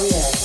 Oh, Stereo.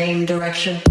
Same direction.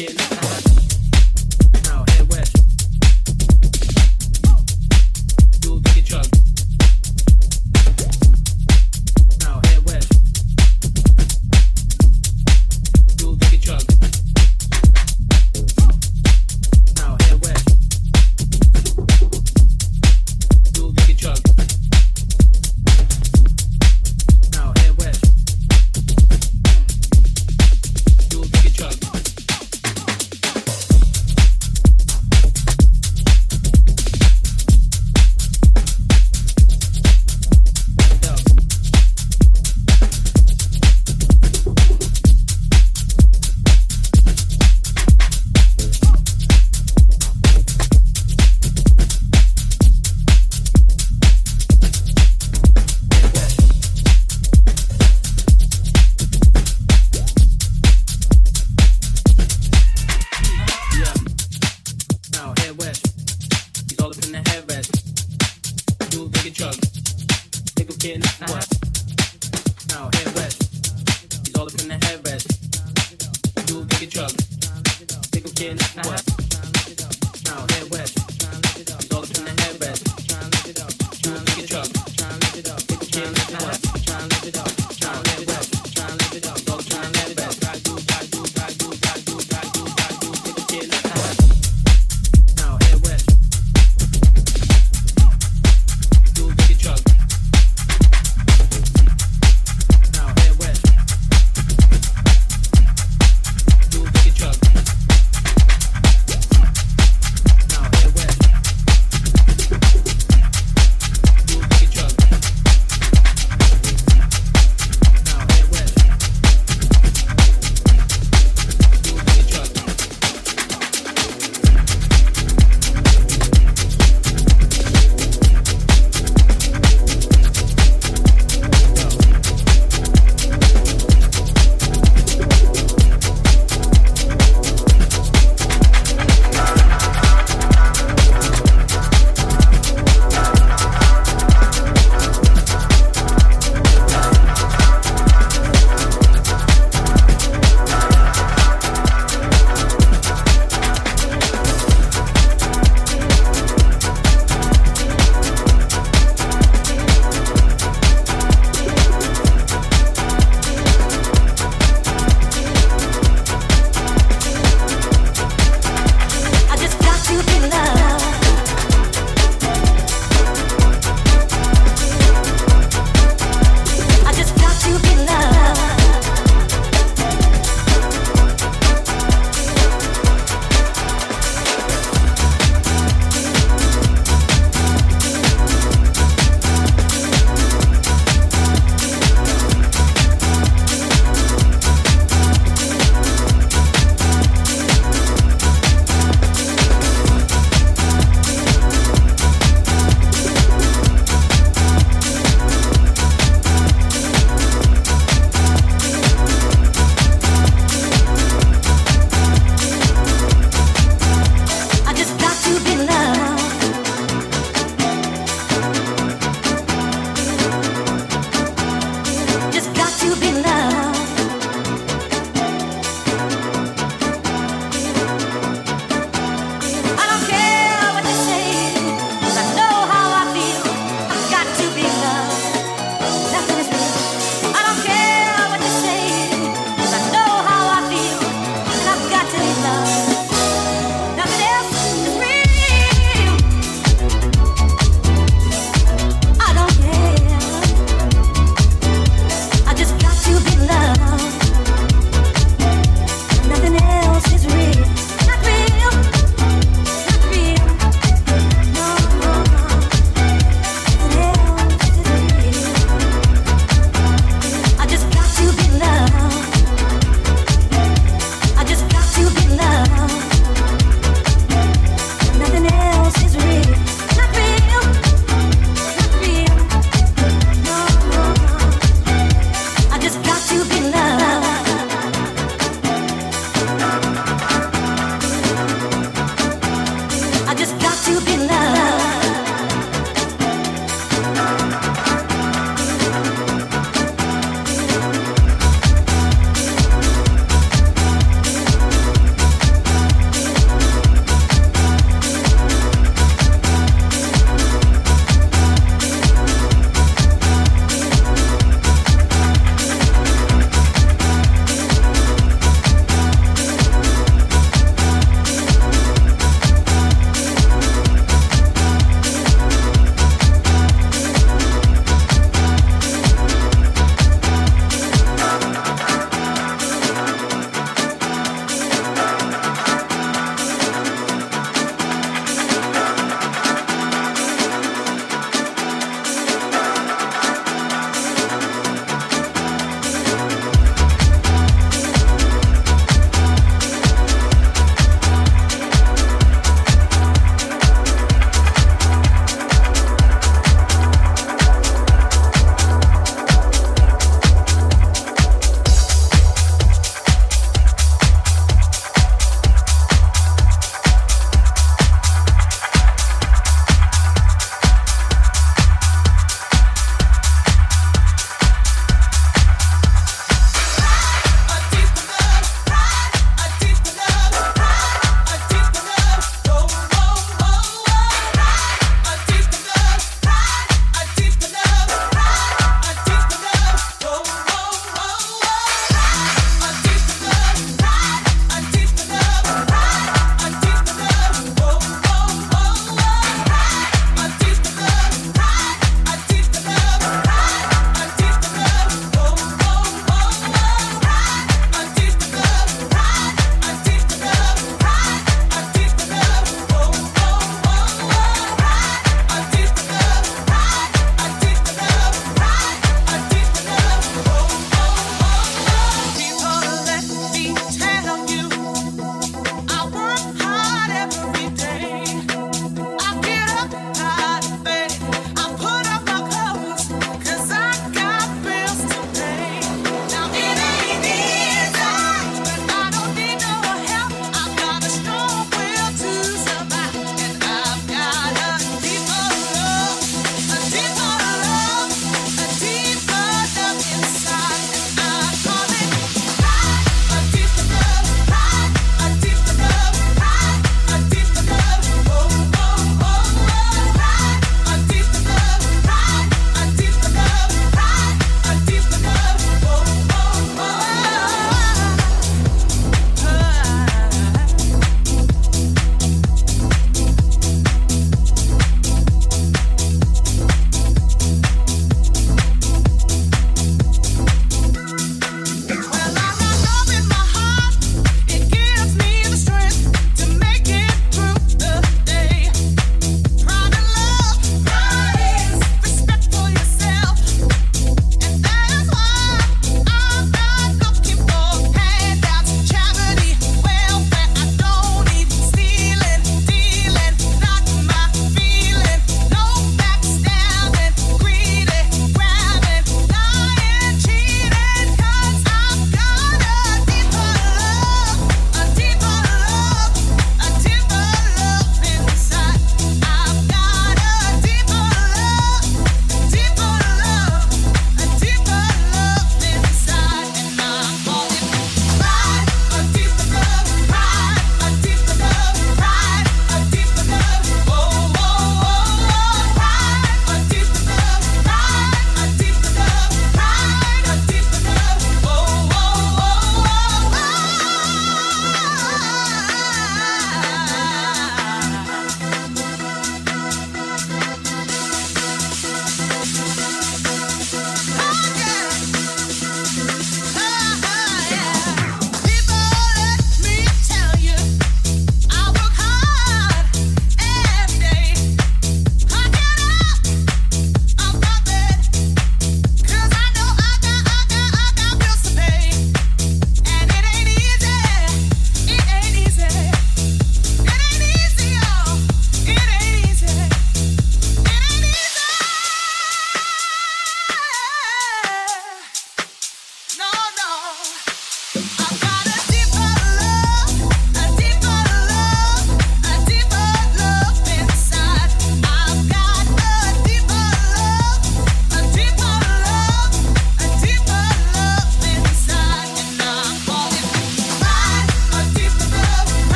It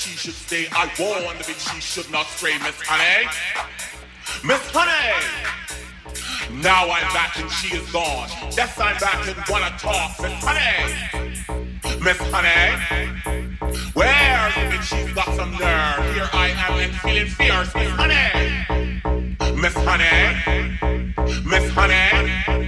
she should stay. I warned the bitch she should not stray, Miss Honey. Miss Honey. Now I'm back and she is gone. Yes, I'm back and wanna talk, Miss Honey. Miss Honey. Where's the bitch? She's got some nerve. Here I am and feeling fierce, Miss Honey. Miss Honey. Miss Honey.